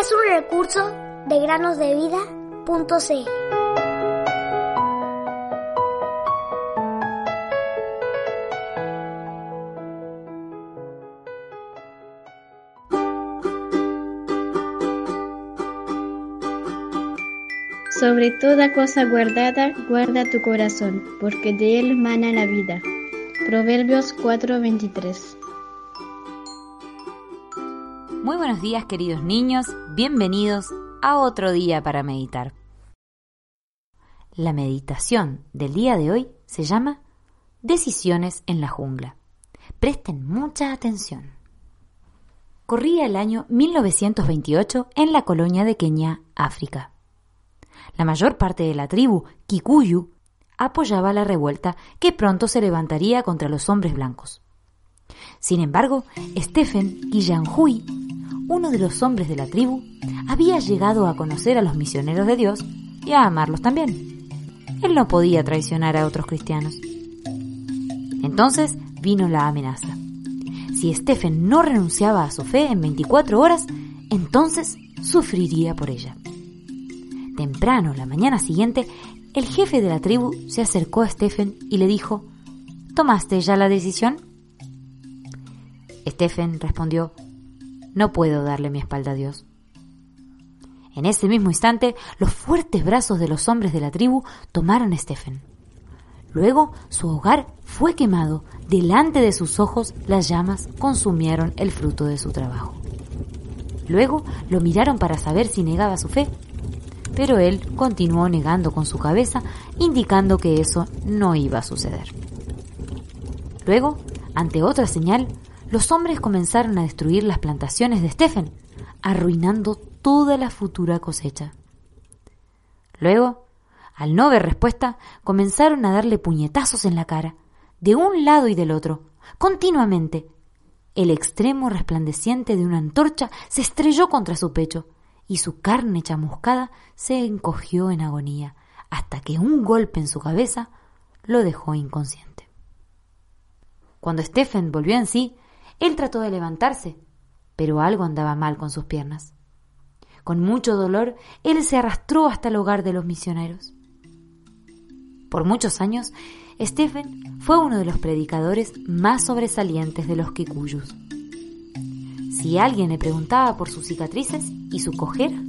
es un recurso de granosdevida.cl. Sobre toda cosa guardada, guarda tu corazón, porque de él mana la vida. Proverbios 4:23 Muy buenos días queridos niños, bienvenidos a otro día para meditar. La meditación del día de hoy se llama Decisiones en la jungla. Presten mucha atención. Corría el año 1928 en la colonia de Kenia, África. La mayor parte de la tribu, Kikuyu, apoyaba la revuelta que pronto se levantaría contra los hombres blancos. Sin embargo, Stephen Guillanhui, uno de los hombres de la tribu, había llegado a conocer a los misioneros de Dios y a amarlos también. Él no podía traicionar a otros cristianos. Entonces vino la amenaza. Si Stephen no renunciaba a su fe en 24 horas, entonces sufriría por ella. Temprano, la mañana siguiente, el jefe de la tribu se acercó a Stephen y le dijo, ¿Tomaste ya la decisión? Stephen respondió, No puedo darle mi espalda a Dios. En ese mismo instante, los fuertes brazos de los hombres de la tribu tomaron a Stephen. Luego su hogar fue quemado. Delante de sus ojos las llamas consumieron el fruto de su trabajo. Luego lo miraron para saber si negaba su fe pero él continuó negando con su cabeza, indicando que eso no iba a suceder. Luego, ante otra señal, los hombres comenzaron a destruir las plantaciones de Stephen, arruinando toda la futura cosecha. Luego, al no ver respuesta, comenzaron a darle puñetazos en la cara, de un lado y del otro, continuamente. El extremo resplandeciente de una antorcha se estrelló contra su pecho, y su carne chamuscada se encogió en agonía, hasta que un golpe en su cabeza lo dejó inconsciente. Cuando Stephen volvió en sí, él trató de levantarse, pero algo andaba mal con sus piernas. Con mucho dolor, él se arrastró hasta el hogar de los misioneros. Por muchos años, Stephen fue uno de los predicadores más sobresalientes de los Kikuyus. Si alguien le preguntaba por sus cicatrices y su cojera,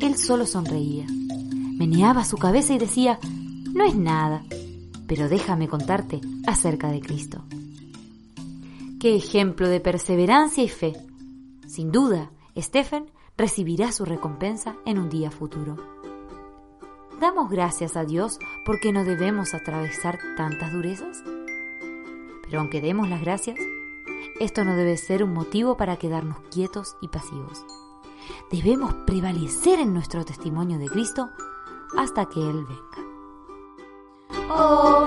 él solo sonreía, meneaba su cabeza y decía, no es nada, pero déjame contarte acerca de Cristo. Qué ejemplo de perseverancia y fe. Sin duda, Stephen recibirá su recompensa en un día futuro. ¿Damos gracias a Dios porque no debemos atravesar tantas durezas? Pero aunque demos las gracias, esto no debe ser un motivo para quedarnos quietos y pasivos. Debemos prevalecer en nuestro testimonio de Cristo hasta que Él venga. Oh,